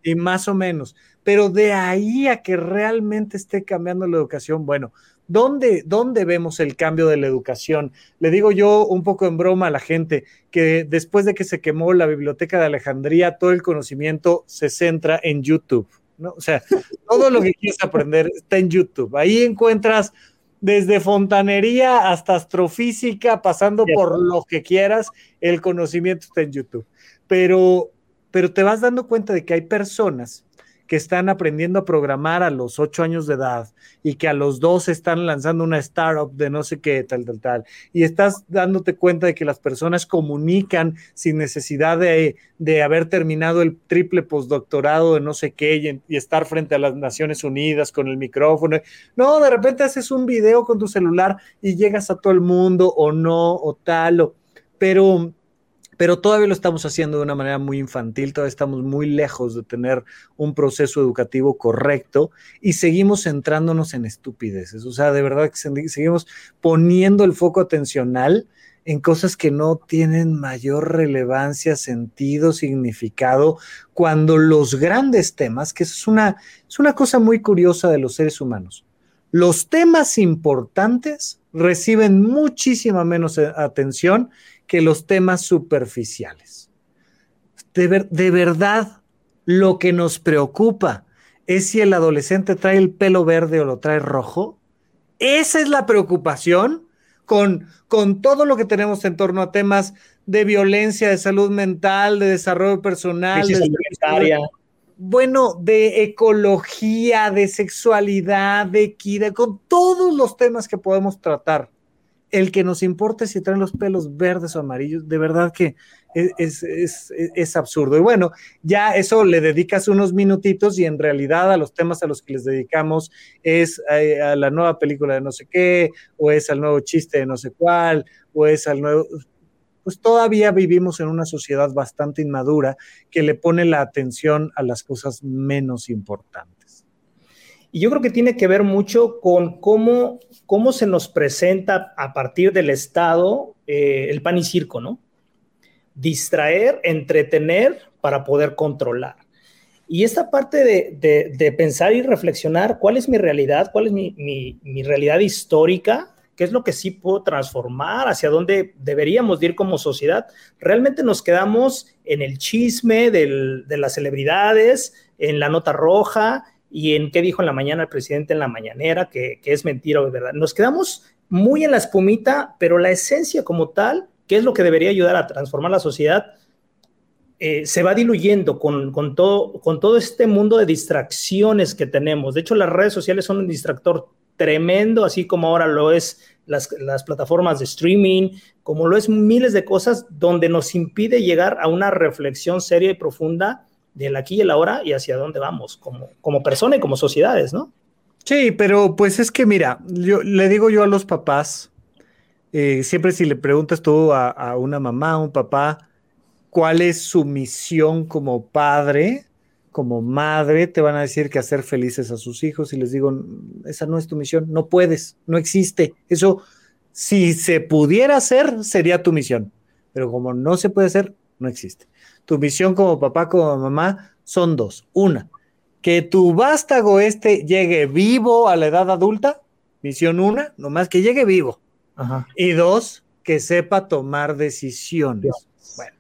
y más o menos, pero de ahí a que realmente esté cambiando la educación, bueno, ¿Dónde, ¿Dónde vemos el cambio de la educación? Le digo yo un poco en broma a la gente que después de que se quemó la biblioteca de Alejandría, todo el conocimiento se centra en YouTube. ¿no? O sea, todo lo que quieres aprender está en YouTube. Ahí encuentras desde fontanería hasta astrofísica, pasando por lo que quieras, el conocimiento está en YouTube. Pero, pero te vas dando cuenta de que hay personas que están aprendiendo a programar a los ocho años de edad y que a los dos están lanzando una startup de no sé qué, tal, tal, tal. Y estás dándote cuenta de que las personas comunican sin necesidad de, haber terminado el triple postdoctorado de no sé qué y, y, estar frente a las Naciones Unidas con el micrófono. No, de repente haces un video con tu celular y llegas a todo el mundo o no, o tal, o, pero pero todavía lo estamos haciendo de una manera muy infantil, todavía estamos muy lejos de tener un proceso educativo correcto y seguimos centrándonos en estupideces. O sea, de verdad que seguimos poniendo el foco atencional en cosas que no tienen mayor relevancia, sentido, significado, cuando los grandes temas, que es una, es una cosa muy curiosa de los seres humanos, los temas importantes reciben muchísima menos atención que los temas superficiales. De, de verdad, lo que nos preocupa es si el adolescente trae el pelo verde o lo trae rojo. Esa es la preocupación con, con todo lo que tenemos en torno a temas de violencia, de salud mental, de desarrollo personal, de bueno, de ecología, de sexualidad, de equidad, con todos los temas que podemos tratar el que nos importe si traen los pelos verdes o amarillos, de verdad que es, absurdo. Y bueno, ya eso le dedicas unos minutitos y en realidad a los temas a los que les dedicamos es eh, a, la nueva película de no sé qué, o es al nuevo chiste de no sé cuál, o es al nuevo... Pues todavía vivimos en una sociedad bastante inmadura que le pone la atención a las cosas menos importantes. Y yo creo que tiene que ver mucho con cómo cómo se nos presenta a partir del Estado eh, el pan y circo, ¿no? Distraer, entretener para poder controlar. Y esta parte de, pensar y reflexionar cuál es mi realidad, cuál es mi, realidad histórica, qué es lo que sí puedo transformar, hacia dónde deberíamos ir como sociedad. Realmente nos quedamos en el chisme de las celebridades, en la nota roja, y en qué dijo en la mañana el presidente en la mañanera, que, es mentira o es verdad. Nos quedamos muy en la espumita, pero la esencia como tal, que es lo que debería ayudar a transformar la sociedad, eh, se va diluyendo con, con, todo, con todo este mundo de distracciones que tenemos. De hecho, las redes sociales son un distractor tremendo, así como ahora lo es las, las, plataformas de streaming, como lo es miles de cosas donde nos impide llegar a una reflexión seria y profunda del aquí y el ahora y hacia dónde vamos como, como persona y como sociedades, ¿no? Sí, pero pues es que mira, yo le digo yo a los papás, eh, siempre si le preguntas tú a, una mamá, a un papá, cuál es su misión como padre, como madre, te van a decir que hacer felices a sus hijos y les digo, esa no es tu misión, no puedes, no existe. Eso, si se pudiera hacer, sería tu misión, pero como no se puede hacer, no existe. Tu misión como papá, como mamá, son dos. Una, que tu vástago este llegue vivo a la edad adulta. Misión una, nomás que llegue vivo. Y dos, que sepa tomar decisiones. Bueno,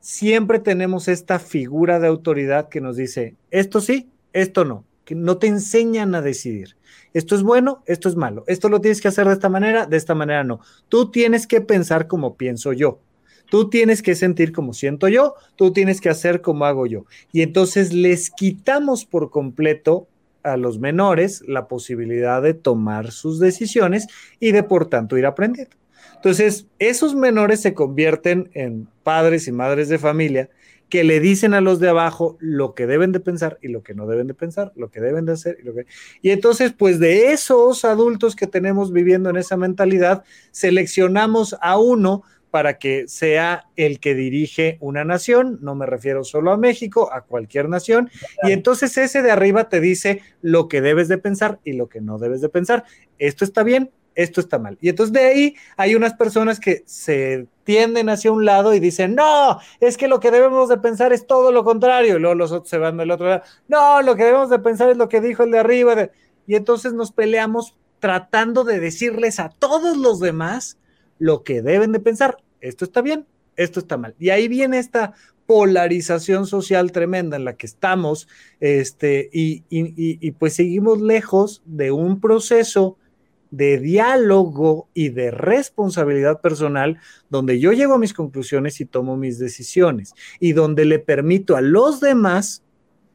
siempre tenemos esta figura de autoridad que nos dice, esto sí, esto no, que no te enseñan a decidir. Esto es bueno, esto es malo. Esto lo tienes que hacer de esta manera, de esta manera no. Tú tienes que pensar como pienso yo. Tú tienes que sentir como siento yo, tú tienes que hacer como hago yo. Y entonces les quitamos por completo a los menores la posibilidad de tomar sus decisiones y de por tanto ir aprendiendo. Entonces, esos menores se convierten en padres y madres de familia que le dicen a los de abajo lo que deben de pensar y lo que no deben de pensar, lo que deben de hacer y lo que... Y entonces, pues de esos adultos que tenemos viviendo en esa mentalidad, seleccionamos a uno para que sea el que dirige una nación, no me refiero solo a México, a cualquier nación, y entonces ese de arriba te dice lo que debes de pensar y lo que no debes de pensar. Esto está bien, esto está mal. Y entonces de ahí hay unas personas que se tienden hacia un lado y dicen, no, es que lo que debemos de pensar es todo lo contrario, y luego los otros se van del otro lado, no, lo que debemos de pensar es lo que dijo el de arriba, y entonces nos peleamos tratando de decirles a todos los demás lo que deben de pensar. Esto está bien, esto está mal. Y ahí viene esta polarización social tremenda en la que estamos, este, y, y, pues seguimos lejos de un proceso de diálogo y de responsabilidad personal donde yo llego a mis conclusiones y tomo mis decisiones y donde le permito a los demás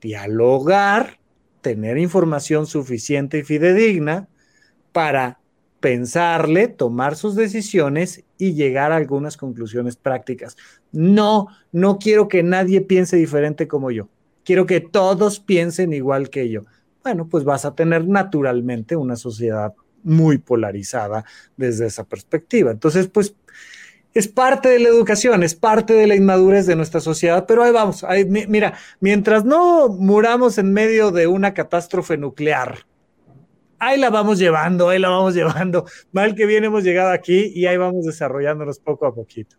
dialogar, tener información suficiente y fidedigna para pensarle, tomar sus decisiones y llegar a algunas conclusiones prácticas. No, no quiero que nadie piense diferente como yo. Quiero que todos piensen igual que yo. Bueno, pues vas a tener naturalmente una sociedad muy polarizada desde esa perspectiva. Entonces, pues es parte de la educación, es parte de la inmadurez de nuestra sociedad, pero ahí vamos. mira, mientras no muramos en medio de una catástrofe nuclear, ahí la vamos llevando, ahí la vamos llevando. Mal que bien hemos llegado aquí y ahí vamos desarrollándonos poco a poquito.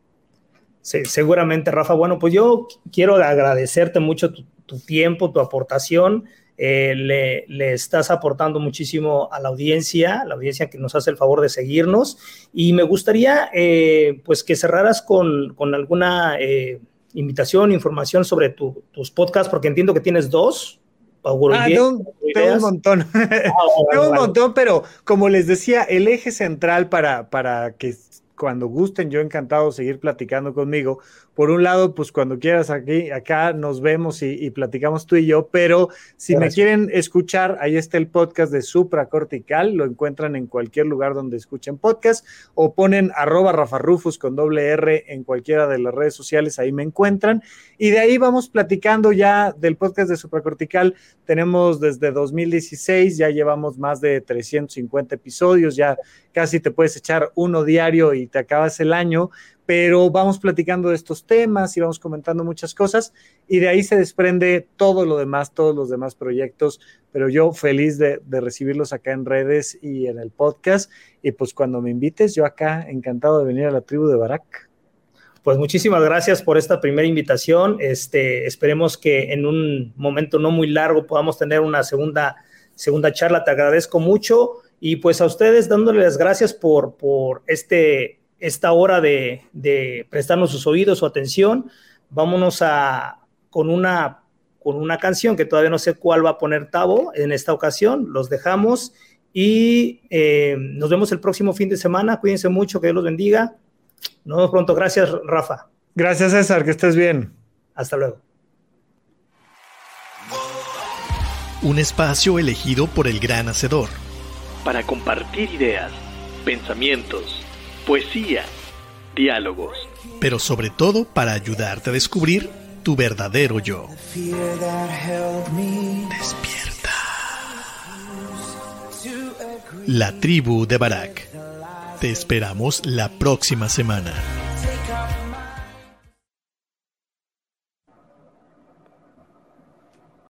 Sí, seguramente, Rafa. Bueno, pues yo quiero agradecerte mucho tu tiempo, tu aportación. Eh, le, estás aportando muchísimo a la audiencia, la audiencia que nos hace el favor de seguirnos. Y me gustaría, eh, pues, que cerraras con, alguna eh, invitación, información sobre tus podcasts, porque entiendo que tienes dos. Ah, tengo, un montón. Ah, tengo un montón, pero como les decía, el eje central para, para que cuando gusten, yo encantado de seguir platicando conmigo, por un lado, pues cuando quieras aquí, acá nos vemos y, platicamos tú y yo, pero si me quieren escuchar, ahí está el podcast de Supra Cortical, lo encuentran en cualquier lugar donde escuchen podcast o ponen arroba rafarrufus con doble R en cualquiera de las redes sociales, ahí me encuentran. Y de ahí vamos platicando ya del podcast de Supra Cortical. Tenemos desde 2016, ya llevamos más de 350 episodios, ya casi te puedes echar uno diario y te acabas el año pero vamos platicando de estos temas y vamos comentando muchas cosas y de ahí se desprende todo lo demás, todos los demás proyectos, pero yo feliz de, recibirlos acá en redes y en el podcast y pues cuando me invites, yo acá encantado de venir a la tribu de Barak. Pues muchísimas gracias por esta primera invitación. Este, esperemos que en un momento no muy largo podamos tener una segunda, segunda charla. Te agradezco mucho y pues a ustedes dándoles gracias por, por este esta hora de, prestarnos sus oídos, su atención. Vámonos a, con, una, con una canción que todavía no sé cuál va a poner Tavo en esta ocasión. Los dejamos y eh, nos vemos el próximo fin de semana. Cuídense mucho, que Dios los bendiga. Nos vemos pronto. Gracias, Rafa. Gracias, César. Que estés bien. Hasta luego. Un espacio elegido por el gran hacedor. Para compartir ideas, pensamientos poesía, diálogos, pero sobre todo para ayudarte a descubrir tu verdadero yo. Despierta. La tribu de Barak. Te esperamos la próxima semana.